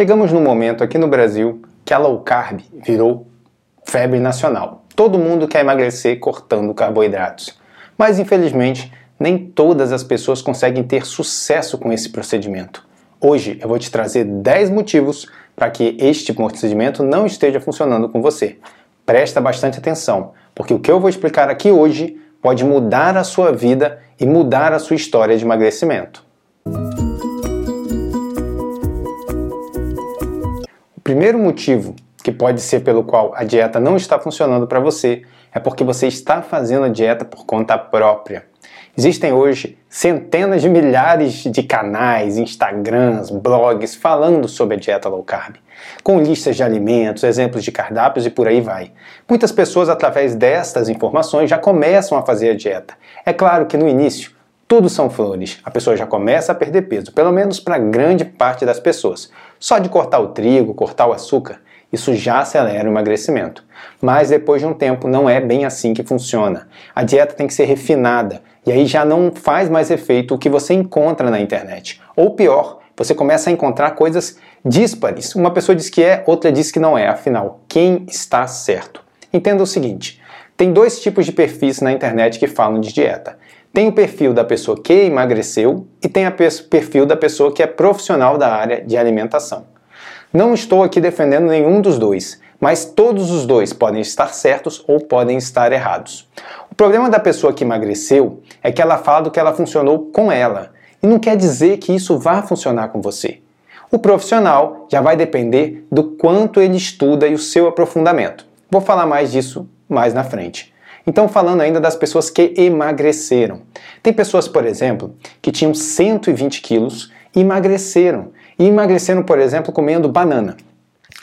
Chegamos num momento aqui no Brasil que a low carb virou febre nacional. Todo mundo quer emagrecer cortando carboidratos. Mas infelizmente, nem todas as pessoas conseguem ter sucesso com esse procedimento. Hoje eu vou te trazer 10 motivos para que este procedimento não esteja funcionando com você. Presta bastante atenção, porque o que eu vou explicar aqui hoje pode mudar a sua vida e mudar a sua história de emagrecimento. Primeiro motivo que pode ser pelo qual a dieta não está funcionando para você é porque você está fazendo a dieta por conta própria. Existem hoje centenas de milhares de canais, Instagrams, blogs falando sobre a dieta low carb, com listas de alimentos, exemplos de cardápios e por aí vai. Muitas pessoas, através destas informações, já começam a fazer a dieta. É claro que no início tudo são flores. A pessoa já começa a perder peso, pelo menos para grande parte das pessoas. Só de cortar o trigo, cortar o açúcar, isso já acelera o emagrecimento. Mas depois de um tempo não é bem assim que funciona. A dieta tem que ser refinada e aí já não faz mais efeito o que você encontra na internet. Ou pior, você começa a encontrar coisas díspares. Uma pessoa diz que é, outra diz que não é. Afinal, quem está certo? Entenda o seguinte: tem dois tipos de perfis na internet que falam de dieta. Tem o perfil da pessoa que emagreceu e tem o perfil da pessoa que é profissional da área de alimentação. Não estou aqui defendendo nenhum dos dois, mas todos os dois podem estar certos ou podem estar errados. O problema da pessoa que emagreceu é que ela fala do que ela funcionou com ela, e não quer dizer que isso vá funcionar com você. O profissional já vai depender do quanto ele estuda e o seu aprofundamento. Vou falar mais disso mais na frente. Então, falando ainda das pessoas que emagreceram. Tem pessoas, por exemplo, que tinham 120 quilos e emagreceram e emagreceram, por exemplo, comendo banana.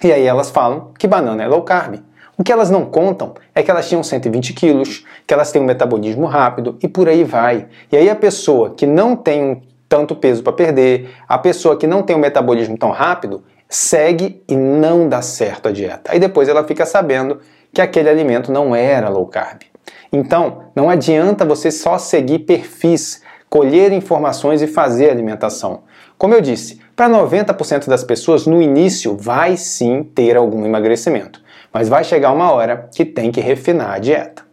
E aí elas falam que banana é low carb. O que elas não contam é que elas tinham 120 quilos, que elas têm um metabolismo rápido e por aí vai. E aí a pessoa que não tem tanto peso para perder, a pessoa que não tem um metabolismo tão rápido, segue e não dá certo a dieta. Aí depois ela fica sabendo que aquele alimento não era low carb. Então, não adianta você só seguir perfis, colher informações e fazer alimentação. Como eu disse, para 90% das pessoas, no início vai sim ter algum emagrecimento, mas vai chegar uma hora que tem que refinar a dieta.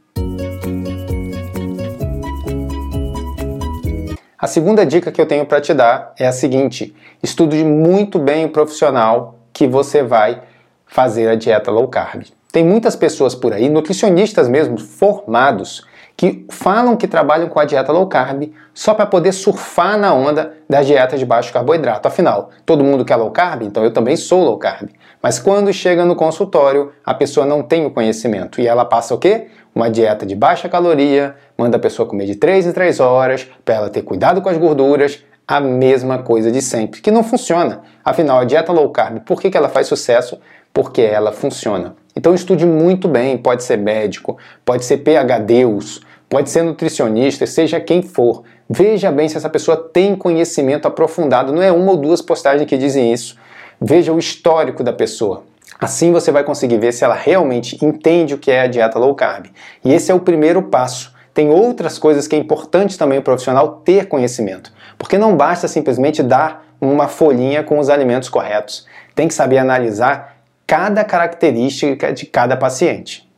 A segunda dica que eu tenho para te dar é a seguinte: estude muito bem o profissional que você vai fazer a dieta low carb. Tem muitas pessoas por aí, nutricionistas mesmo, formados, que falam que trabalham com a dieta low carb só para poder surfar na onda das dietas de baixo carboidrato. Afinal, todo mundo quer low carb, então eu também sou low carb. Mas quando chega no consultório, a pessoa não tem o conhecimento e ela passa o quê? Uma dieta de baixa caloria, manda a pessoa comer de 3 em 3 horas, para ela ter cuidado com as gorduras, a mesma coisa de sempre, que não funciona. Afinal, a dieta low carb, por que, que ela faz sucesso? Porque ela funciona. Então estude muito bem, pode ser médico, pode ser PhDeus, pode ser nutricionista, seja quem for. Veja bem se essa pessoa tem conhecimento aprofundado, não é uma ou duas postagens que dizem isso. Veja o histórico da pessoa. Assim você vai conseguir ver se ela realmente entende o que é a dieta low carb. E esse é o primeiro passo. Tem outras coisas que é importante também o profissional ter conhecimento, porque não basta simplesmente dar uma folhinha com os alimentos corretos. Tem que saber analisar cada característica de cada paciente.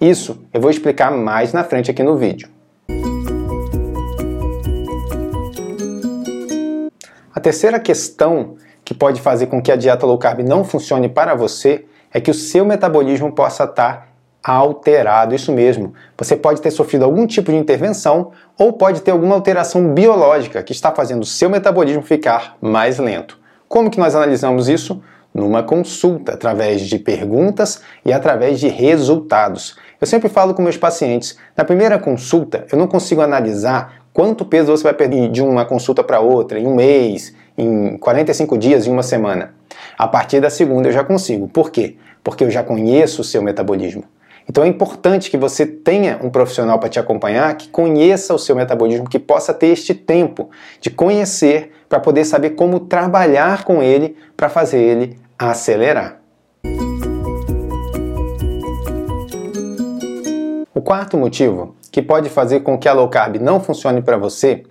Isso eu vou explicar mais na frente aqui no vídeo. A terceira questão que pode fazer com que a dieta low carb não funcione para você é que o seu metabolismo possa estar alterado. Isso mesmo. Você pode ter sofrido algum tipo de intervenção ou pode ter alguma alteração biológica que está fazendo o seu metabolismo ficar mais lento. Como que nós analisamos isso? Numa consulta, através de perguntas e através de resultados. Eu sempre falo com meus pacientes, na primeira consulta eu não consigo analisar quanto peso você vai perder de uma consulta para outra, em um mês, em 45 dias, em uma semana. A partir da segunda eu já consigo. Por quê? Porque eu já conheço o seu metabolismo. Então é importante que você tenha um profissional para te acompanhar que conheça o seu metabolismo, que possa ter este tempo de conhecer para poder saber como trabalhar com ele para fazer ele acelerar. O quarto motivo que pode fazer com que a low carb não funcione para você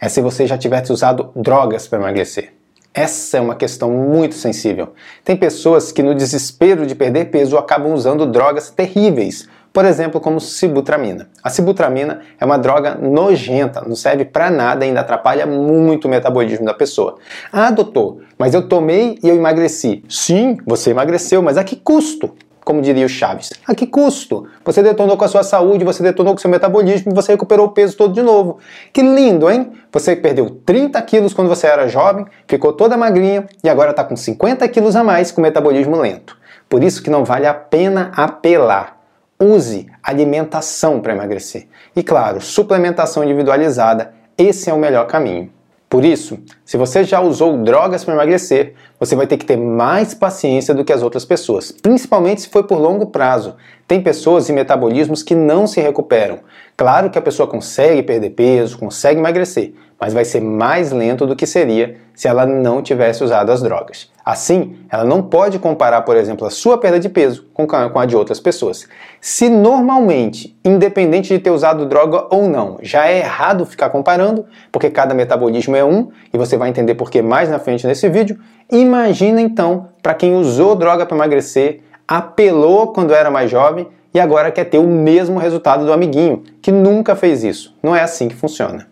é se você já tivesse usado drogas para emagrecer. Essa é uma questão muito sensível. Tem pessoas que, no desespero de perder peso, acabam usando drogas terríveis, por exemplo, como sibutramina. A sibutramina é uma droga nojenta, não serve para nada e ainda atrapalha muito o metabolismo da pessoa. Ah, doutor, mas eu tomei e eu emagreci. Sim, você emagreceu, mas a que custo? como diria o Chaves. A que custo? Você detonou com a sua saúde, você detonou com o seu metabolismo e você recuperou o peso todo de novo. Que lindo, hein? Você perdeu 30 quilos quando você era jovem, ficou toda magrinha e agora está com 50 quilos a mais com metabolismo lento. Por isso que não vale a pena apelar. Use alimentação para emagrecer. E claro, suplementação individualizada, esse é o melhor caminho. Por isso, se você já usou drogas para emagrecer, você vai ter que ter mais paciência do que as outras pessoas, principalmente se foi por longo prazo. Tem pessoas e metabolismos que não se recuperam. Claro que a pessoa consegue perder peso, consegue emagrecer, mas vai ser mais lento do que seria se ela não tivesse usado as drogas. Assim, ela não pode comparar, por exemplo, a sua perda de peso com a de outras pessoas. Se normalmente, independente de ter usado droga ou não, já é errado ficar comparando, porque cada metabolismo é um, e você vai entender por que mais na frente nesse vídeo, imagina então para quem usou droga para emagrecer, apelou quando era mais jovem e agora quer ter o mesmo resultado do amiguinho, que nunca fez isso. Não é assim que funciona.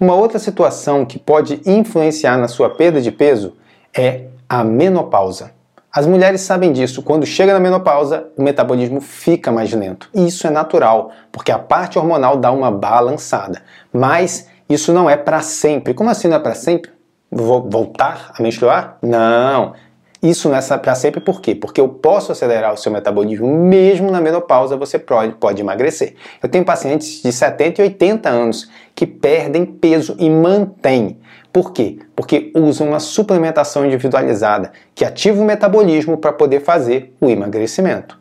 Uma outra situação que pode influenciar na sua perda de peso é a menopausa. As mulheres sabem disso. Quando chega na menopausa, o metabolismo fica mais lento. E isso é natural, porque a parte hormonal dá uma balançada. Mas isso não é para sempre. Como assim não é para sempre? Vou voltar a menstruar? Não. Isso não é para sempre por quê? Porque eu posso acelerar o seu metabolismo mesmo na menopausa, você pode, pode emagrecer. Eu tenho pacientes de 70 e 80 anos que perdem peso e mantêm. Por quê? Porque usam uma suplementação individualizada que ativa o metabolismo para poder fazer o emagrecimento.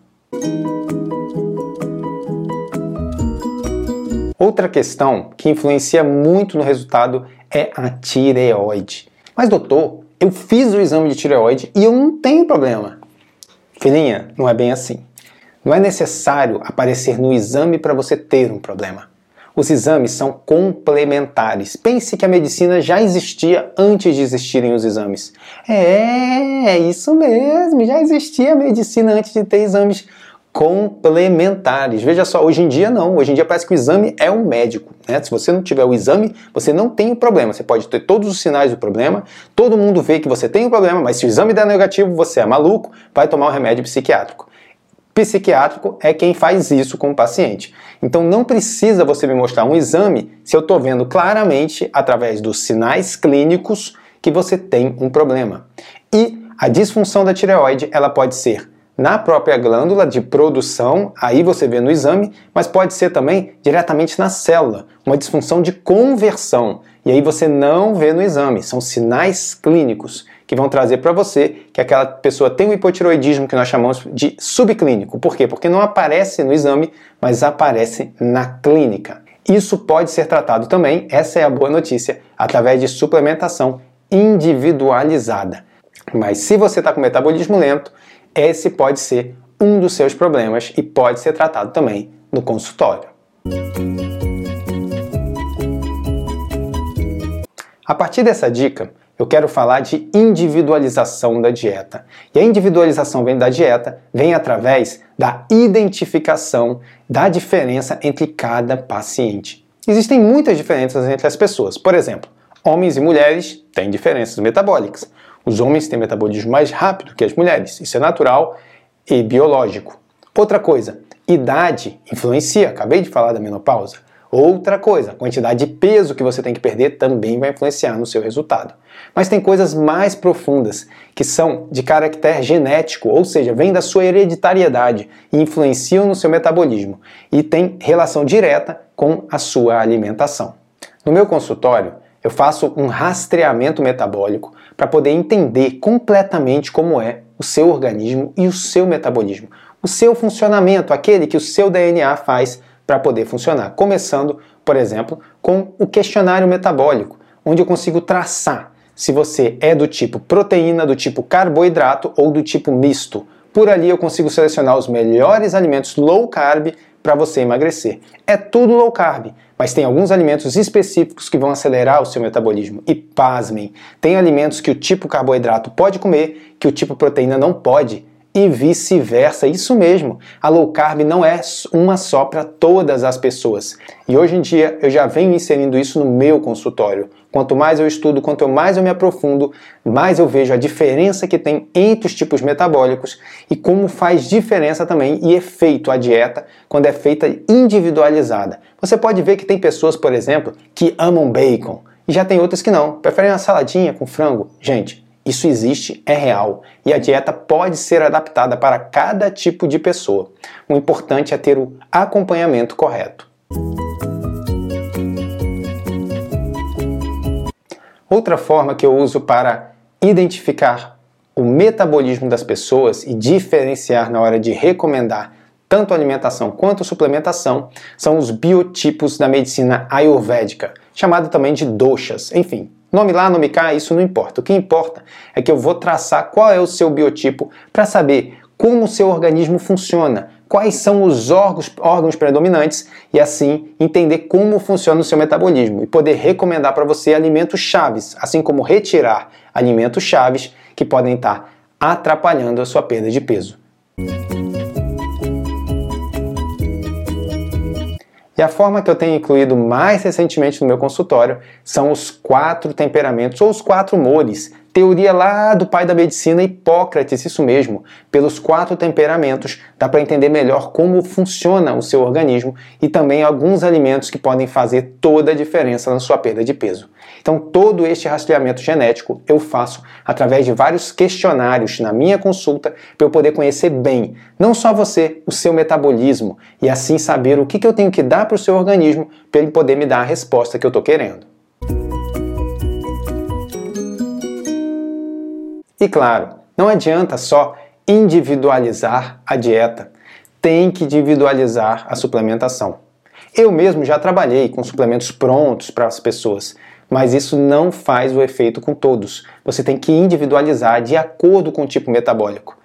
Outra questão que influencia muito no resultado é a tireoide. Mas doutor, eu fiz o exame de tireoide e eu não tenho problema. Filhinha, não é bem assim. Não é necessário aparecer no exame para você ter um problema. Os exames são complementares. Pense que a medicina já existia antes de existirem os exames. É, é isso mesmo, já existia a medicina antes de ter exames complementares. Veja só, hoje em dia não. Hoje em dia parece que o exame é um médico. Né? Se você não tiver o exame, você não tem o problema. Você pode ter todos os sinais do problema, todo mundo vê que você tem o problema, mas se o exame der negativo, você é maluco, vai tomar um remédio psiquiátrico. Psiquiátrico é quem faz isso com o paciente. Então não precisa você me mostrar um exame se eu estou vendo claramente, através dos sinais clínicos, que você tem um problema. E a disfunção da tireoide ela pode ser na própria glândula de produção, aí você vê no exame, mas pode ser também diretamente na célula, uma disfunção de conversão, e aí você não vê no exame, são sinais clínicos que vão trazer para você que aquela pessoa tem um hipotiroidismo que nós chamamos de subclínico. Por quê? Porque não aparece no exame, mas aparece na clínica. Isso pode ser tratado também, essa é a boa notícia, através de suplementação individualizada. Mas se você está com metabolismo lento, esse pode ser um dos seus problemas e pode ser tratado também no consultório. A partir dessa dica, eu quero falar de individualização da dieta. E a individualização da dieta vem através da identificação da diferença entre cada paciente. Existem muitas diferenças entre as pessoas. Por exemplo, homens e mulheres têm diferenças metabólicas. Os homens têm metabolismo mais rápido que as mulheres, isso é natural e biológico. Outra coisa, idade influencia, acabei de falar da menopausa. Outra coisa, a quantidade de peso que você tem que perder também vai influenciar no seu resultado. Mas tem coisas mais profundas que são de caráter genético, ou seja, vêm da sua hereditariedade e influenciam no seu metabolismo e tem relação direta com a sua alimentação. No meu consultório, eu faço um rastreamento metabólico para poder entender completamente como é o seu organismo e o seu metabolismo, o seu funcionamento, aquele que o seu DNA faz para poder funcionar. Começando, por exemplo, com o questionário metabólico, onde eu consigo traçar se você é do tipo proteína, do tipo carboidrato ou do tipo misto. Por ali eu consigo selecionar os melhores alimentos low carb para você emagrecer. É tudo low carb, mas tem alguns alimentos específicos que vão acelerar o seu metabolismo. E pasmem, tem alimentos que o tipo carboidrato pode comer que o tipo proteína não pode e vice-versa. Isso mesmo, a low carb não é uma só para todas as pessoas. E hoje em dia eu já venho inserindo isso no meu consultório. Quanto mais eu estudo, quanto mais eu me aprofundo, mais eu vejo a diferença que tem entre os tipos metabólicos e como faz diferença também e efeito a dieta quando é feita individualizada. Você pode ver que tem pessoas, por exemplo, que amam bacon e já tem outras que não, preferem uma saladinha com frango. Gente, isso existe, é real, e a dieta pode ser adaptada para cada tipo de pessoa. O importante é ter o acompanhamento correto. Outra forma que eu uso para identificar o metabolismo das pessoas e diferenciar na hora de recomendar tanto alimentação quanto suplementação são os biotipos da medicina ayurvédica, chamado também de doshas. Enfim, Nome lá, nome cá, isso não importa. O que importa é que eu vou traçar qual é o seu biotipo para saber como o seu organismo funciona, quais são os órgãos, órgãos predominantes e assim entender como funciona o seu metabolismo e poder recomendar para você alimentos chaves, assim como retirar alimentos chaves que podem estar atrapalhando a sua perda de peso. E a forma que eu tenho incluído mais recentemente no meu consultório são os quatro temperamentos ou os quatro humores Teoria lá do pai da medicina, Hipócrates, isso mesmo. Pelos quatro temperamentos, dá para entender melhor como funciona o seu organismo e também alguns alimentos que podem fazer toda a diferença na sua perda de peso. Então, todo este rastreamento genético eu faço através de vários questionários na minha consulta para eu poder conhecer bem, não só você, o seu metabolismo e assim saber o que, eu tenho que dar para o seu organismo para ele poder me dar a resposta que eu estou querendo. E claro, não adianta só individualizar a dieta, tem que individualizar a suplementação. Eu mesmo já trabalhei com suplementos prontos para as pessoas, mas isso não faz o efeito com todos. Você tem que individualizar de acordo com o tipo metabólico.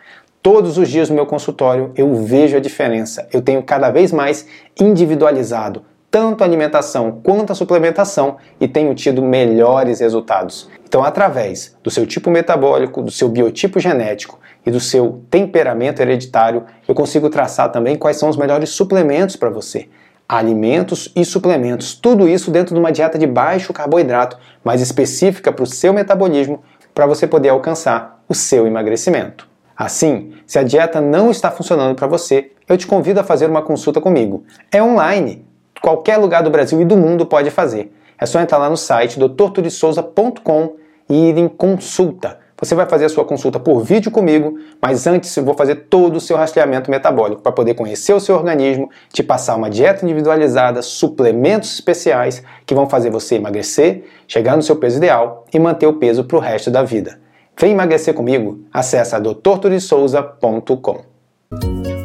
Todos os dias no meu consultório eu vejo a diferença. Eu tenho cada vez mais individualizado tanto a alimentação quanto a suplementação e tenho tido melhores resultados. Então, através do seu tipo metabólico, do seu biotipo genético e do seu temperamento hereditário, eu consigo traçar também quais são os melhores suplementos para você. Alimentos e suplementos, tudo isso dentro de uma dieta de baixo carboidrato, mais específica para o seu metabolismo, para você poder alcançar o seu emagrecimento. Assim, se a dieta não está funcionando para você, eu te convido a fazer uma consulta comigo. É online qualquer lugar do Brasil e do mundo pode fazer. É só entrar lá no site doutorturisouza.com e ir em consulta. Você vai fazer a sua consulta por vídeo comigo, mas antes eu vou fazer todo o seu rastreamento metabólico para poder conhecer o seu organismo, te passar uma dieta individualizada, suplementos especiais que vão fazer você emagrecer, chegar no seu peso ideal e manter o peso para o resto da vida. Vem emagrecer comigo? Acesse doutorturisouza.com.